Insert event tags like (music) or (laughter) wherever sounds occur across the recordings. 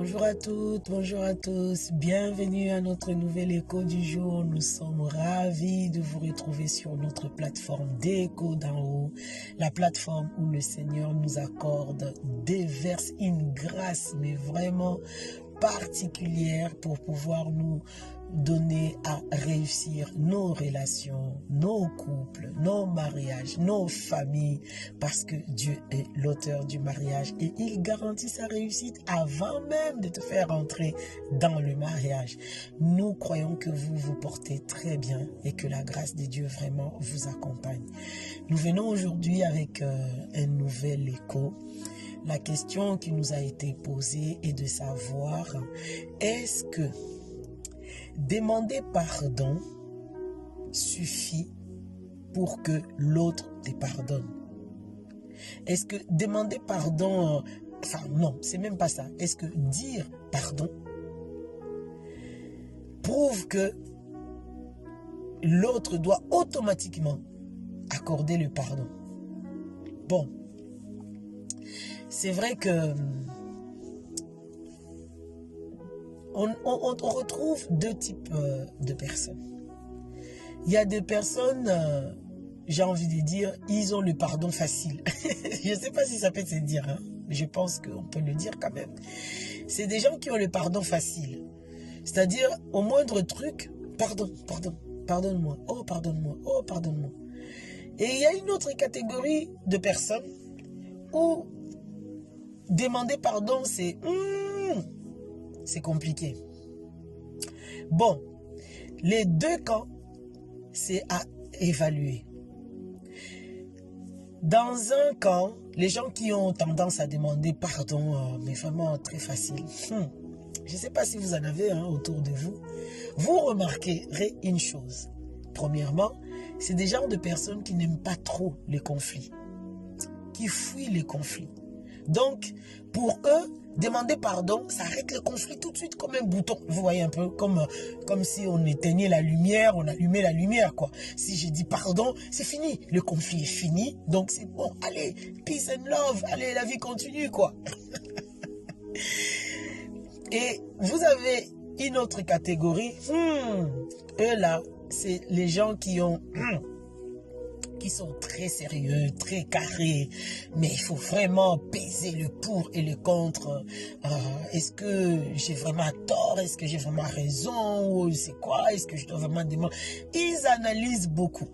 Bonjour à toutes, bonjour à tous. Bienvenue à notre nouvel écho du jour. Nous sommes ravis de vous retrouver sur notre plateforme d'écho d'en haut. La plateforme où le Seigneur nous accorde, déverse une grâce, mais vraiment particulière pour pouvoir nous donner à réussir nos relations, nos couples, nos mariages, nos familles, parce que Dieu est l'auteur du mariage et il garantit sa réussite avant même de te faire entrer dans le mariage. Nous croyons que vous vous portez très bien et que la grâce de Dieu vraiment vous accompagne. Nous venons aujourd'hui avec euh, un nouvel écho. La question qui nous a été posée est de savoir, est-ce que Demander pardon suffit pour que l'autre te pardonne. Est-ce que demander pardon, enfin non, c'est même pas ça. Est-ce que dire pardon prouve que l'autre doit automatiquement accorder le pardon? Bon, c'est vrai que on, retrouve deux types euh, de personnes. Il y a des personnes, euh, j'ai envie de dire, ils ont le pardon facile. (laughs) je ne sais pas si ça peut se dire, hein, je pense qu'on peut le dire quand même. C'est des gens qui ont le pardon facile. C'est-à-dire, au moindre truc, pardon, pardon, pardonne-moi, oh, pardonne-moi, oh, pardonne-moi. Et il y a une autre catégorie de personnes où demander pardon, c'est... Hmm, c'est compliqué. Bon, les deux camps, c'est à évaluer. Dans un camp, les gens qui ont tendance à demander pardon, euh, mais vraiment très facile. Hmm. Je ne sais pas si vous en avez un autour de vous. Vous remarquerez une chose. Premièrement, c'est des gens de personnes qui n'aiment pas trop les conflits, qui fuient les conflits. Donc, pour eux, demander pardon, ça arrête le conflit tout de suite comme un bouton. Vous voyez un peu comme, comme si on éteignait la lumière, on allumait la lumière, quoi. Si je dis pardon, c'est fini. Le conflit est fini. Donc c'est bon, allez, peace and love, allez, la vie continue, quoi. (laughs) Et vous avez une autre catégorie. Hmm, eux là, c'est les gens qui ont... Hmm, qui sont très sérieux, très carrés, mais il faut vraiment peser le pour et le contre. Euh, est-ce que j'ai vraiment tort? Est-ce que j'ai vraiment raison? Ou c'est quoi? Est-ce que je dois vraiment demander Ils analysent beaucoup.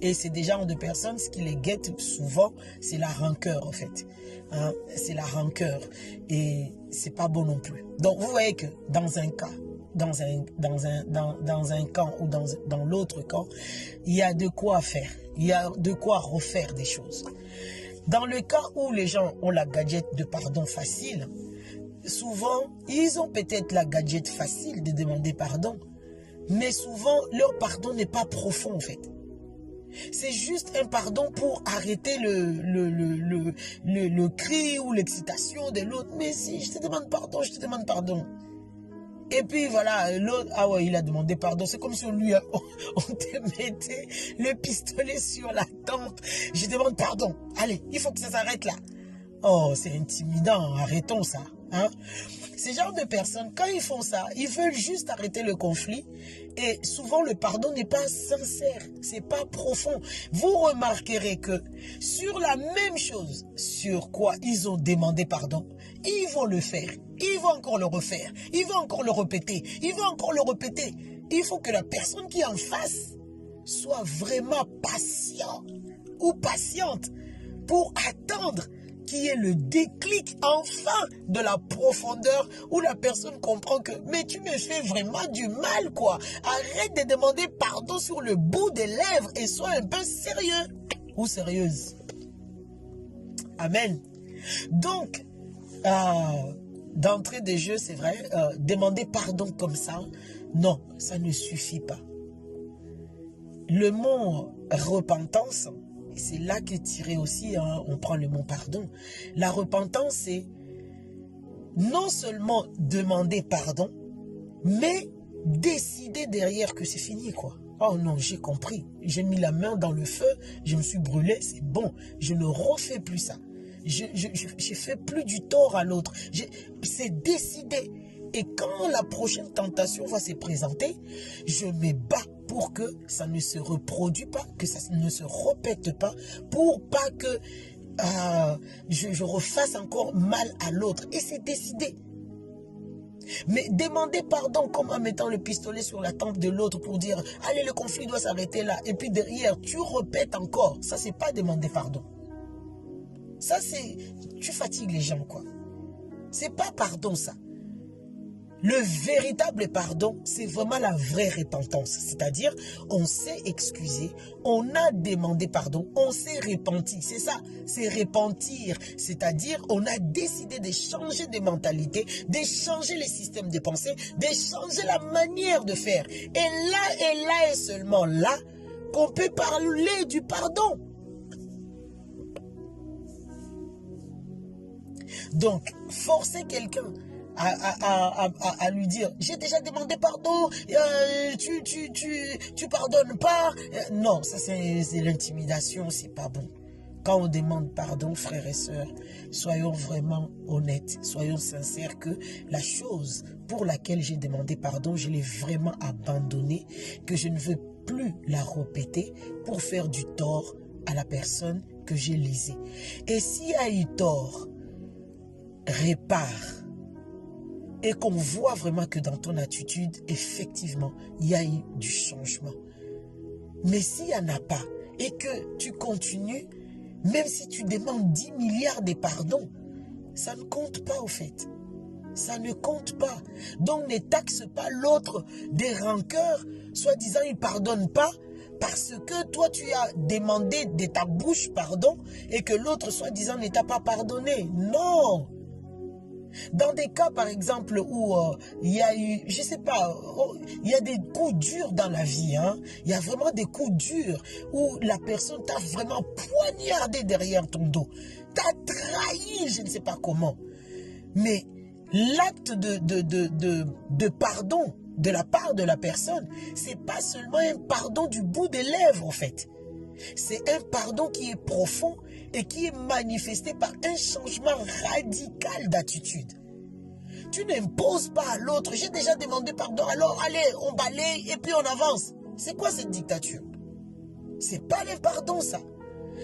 Et c'est des genres de personnes, ce qui les guette souvent, c'est la rancœur en fait. Hein, c'est la rancœur. Et c'est pas bon non plus. Donc vous voyez que dans un cas, dans un, dans un, dans, dans un camp ou dans, dans l'autre camp, il y a de quoi faire. Il y a de quoi refaire des choses. Dans le cas où les gens ont la gadget de pardon facile, souvent, ils ont peut-être la gadget facile de demander pardon, mais souvent, leur pardon n'est pas profond en fait. C'est juste un pardon pour arrêter le, le, le, le, le cri ou l'excitation de l'autre. Mais si je te demande pardon, je te demande pardon. Et puis voilà, l'autre, ah ouais, il a demandé pardon. C'est comme si on lui a, (laughs) on te mettait le pistolet sur la tempe. Je demande pardon. Allez, il faut que ça s'arrête là. Oh, c'est intimidant. Arrêtons ça. Hein? Ces genres de personnes, quand ils font ça, ils veulent juste arrêter le conflit. Et souvent, le pardon n'est pas sincère. C'est pas profond. Vous remarquerez que sur la même chose sur quoi ils ont demandé pardon, ils vont le faire. Ils vont encore le refaire. Ils vont encore le répéter. Ils vont encore le répéter. Il faut que la personne qui est en face soit vraiment patient ou patiente pour attendre qui est le déclic enfin de la profondeur où la personne comprend que mais tu me fais vraiment du mal quoi. Arrête de demander pardon sur le bout des lèvres et sois un peu sérieux ou sérieuse. Amen. Donc, euh, d'entrée des jeux, c'est vrai, euh, demander pardon comme ça, non, ça ne suffit pas. Le mot repentance, c'est là qu'est tiré aussi, hein, on prend le mot pardon. La repentance, c'est non seulement demander pardon, mais décider derrière que c'est fini, quoi. Oh non, j'ai compris. J'ai mis la main dans le feu, je me suis brûlé, c'est bon. Je ne refais plus ça. Je, je, je, fais plus du tort à l'autre. C'est décidé. Et quand la prochaine tentation va se présenter, je me bats pour que ça ne se reproduise pas, que ça ne se répète pas, pour pas que euh, je, je refasse encore mal à l'autre. Et c'est décidé. Mais demander pardon comme en mettant le pistolet sur la tempe de l'autre pour dire allez le conflit doit s'arrêter là et puis derrière tu répètes encore ça c'est pas demander pardon ça c'est tu fatigues les gens quoi c'est pas pardon ça le véritable pardon, c'est vraiment la vraie repentance. C'est-à-dire, on s'est excusé, on a demandé pardon, on s'est repenti. C'est ça, c'est repentir. C'est-à-dire, on a décidé de changer de mentalité, de changer les systèmes de pensée, de changer la manière de faire. Et là, et là, et seulement là, qu'on peut parler du pardon. Donc, forcer quelqu'un à, lui dire j'ai déjà demandé pardon, euh, tu, tu, tu, tu pardonnes pas. Euh, non, ça c'est c'est l'intimidation, c'est pas bon. Quand on demande pardon, frères et sœurs, soyons vraiment honnêtes, soyons sincères que la chose pour laquelle j'ai demandé pardon, je l'ai vraiment abandonnée, que je ne veux plus la répéter pour faire du tort à la personne que j'ai lésée. Et s'il y a eu tort, répare et qu'on voit vraiment que dans ton attitude, effectivement, il y a eu du changement. Mais s'il n'y en a pas et que tu continues, même si tu demandes 10 milliards de pardons, ça ne compte pas au fait. Ça ne compte pas. Donc ne taxe pas l'autre des rancœurs, soi-disant il ne pardonne pas, parce que toi tu as demandé de ta bouche pardon et que l'autre soi-disant ne t'a pas pardonné. Non. Dans des cas, par exemple, où euh, il y a eu, je sais pas, oh, il y a des coups durs dans la vie, hein. Il y a vraiment des coups durs où la personne t'a vraiment poignardé derrière ton dos, t'a trahi, je ne sais pas comment. Mais l'acte de, de, de, de, de pardon de la part de la personne, c'est pas seulement un pardon du bout des lèvres, en fait. C'est un pardon qui est profond et qui est manifesté par un changement radical d'attitude. Tu n'imposes pas à l'autre. J'ai déjà demandé pardon, alors allez, on balaye et puis on avance. C'est quoi cette dictature? C'est pas le pardon, ça.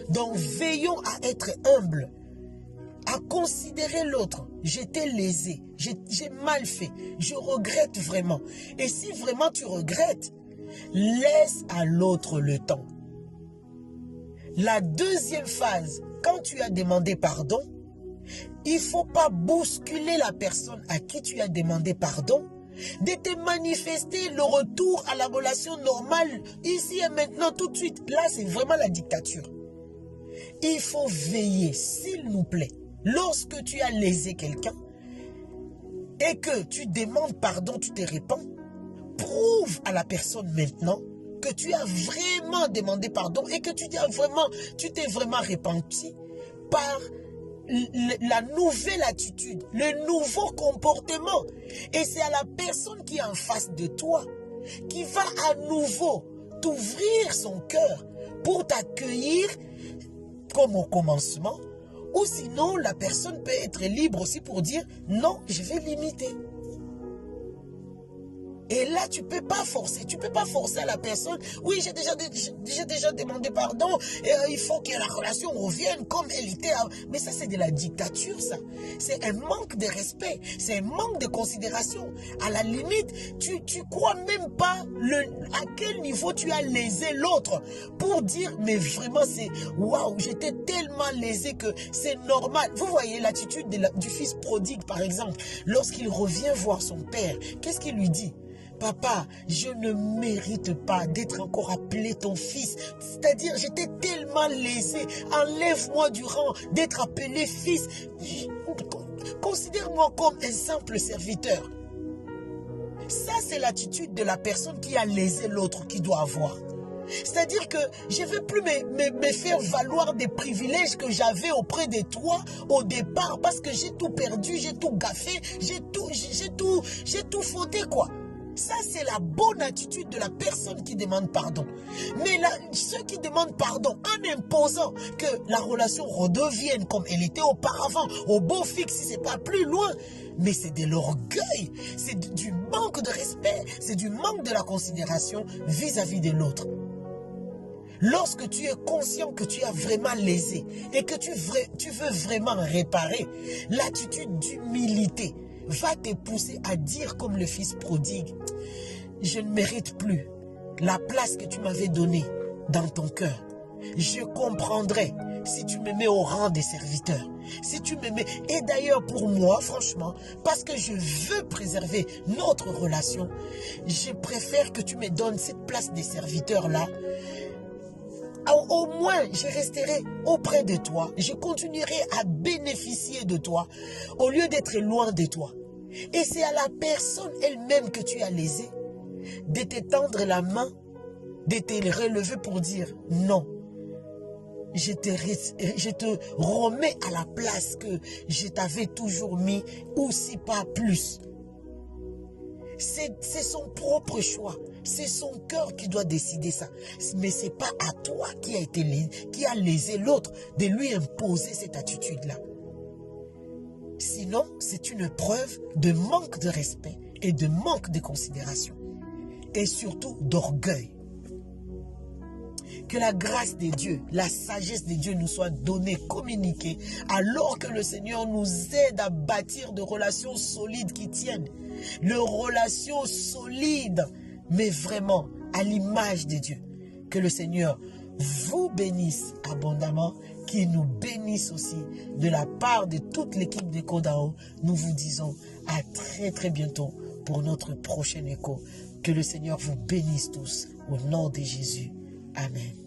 Donc veillons à être humbles, à considérer l'autre. J'étais lésé, j'ai mal fait, je regrette vraiment. Et si vraiment tu regrettes, laisse à l'autre le temps. La deuxième phase, quand tu as demandé pardon, il faut pas bousculer la personne à qui tu as demandé pardon, de te manifester le retour à la relation normale ici et maintenant tout de suite. Là, c'est vraiment la dictature. Il faut veiller, s'il nous plaît, lorsque tu as lésé quelqu'un et que tu demandes pardon, tu te répands, prouve à la personne maintenant que tu as vraiment demandé pardon et que tu t'es vraiment, tu t'es vraiment repenti par la nouvelle attitude, le nouveau comportement. Et c'est à la personne qui est en face de toi qui va à nouveau t'ouvrir son cœur pour t'accueillir comme au commencement. Ou sinon, la personne peut être libre aussi pour dire non, je vais limiter. Et là, tu peux pas forcer. Tu peux pas forcer la personne. Oui, j'ai déjà, demandé pardon. Euh, il faut que la relation revienne comme elle était. Mais ça, c'est de la dictature, ça. C'est un manque de respect. C'est un manque de considération. À la limite, tu, tu crois même pas le, à quel niveau tu as lésé l'autre pour dire, mais vraiment, c'est waouh, j'étais tellement lésé que c'est normal. Vous voyez l'attitude du fils prodigue, par exemple, lorsqu'il revient voir son père, qu'est-ce qu'il lui dit? Papa, je ne mérite pas d'être encore appelé ton fils. C'est-à-dire, j'étais tellement lésé. Enlève-moi du rang d'être appelé fils. Considère-moi comme un simple serviteur. Ça, c'est l'attitude de la personne qui a lésé l'autre qui doit avoir. C'est-à-dire que je ne veux plus me, faire valoir des privilèges que j'avais auprès de toi au départ parce que j'ai tout perdu, j'ai tout gaffé, j'ai tout, j'ai tout, j'ai tout fauté, quoi. Ça, c'est la bonne attitude de la personne qui demande pardon. Mais ceux qui demandent pardon en imposant que la relation redevienne comme elle était auparavant, au beau fixe, si c'est pas plus loin, mais c'est de l'orgueil, c'est du manque de respect, c'est du manque de la considération vis-à-vis de l'autre. Lorsque tu es conscient que tu as vraiment lésé et que tu veux vraiment réparer, l'attitude d'humilité va te pousser à dire comme le fils prodigue, je ne mérite plus la place que tu m'avais donnée dans ton cœur. Je comprendrai si tu me mets au rang des serviteurs. Si tu me. Et d'ailleurs pour moi, franchement, parce que je veux préserver notre relation, je préfère que tu me donnes cette place des serviteurs-là au moins, je resterai auprès de toi. Je continuerai à bénéficier de toi au lieu d'être loin de toi. Et c'est à la personne elle-même que tu as lésé de t'étendre la main, de te relever pour dire non. Je te, remets à la place que je t'avais toujours mis, ou si pas plus. C'est son propre choix. C'est son cœur qui doit décider ça. Mais ce n'est pas à toi qui a, été, qui a lésé l'autre de lui imposer cette attitude-là. Sinon, c'est une preuve de manque de respect et de manque de considération. Et surtout d'orgueil. Que la grâce de Dieu, la sagesse de Dieu nous soit donnée, communiquée, alors que le Seigneur nous aide à bâtir de relations solides qui tiennent. De relations solides, mais vraiment à l'image de Dieu. Que le Seigneur vous bénisse abondamment, qu'il nous bénisse aussi de la part de toute l'équipe de Kodao. Nous vous disons à très très bientôt pour notre prochain écho. Que le Seigneur vous bénisse tous au nom de Jésus. Amen.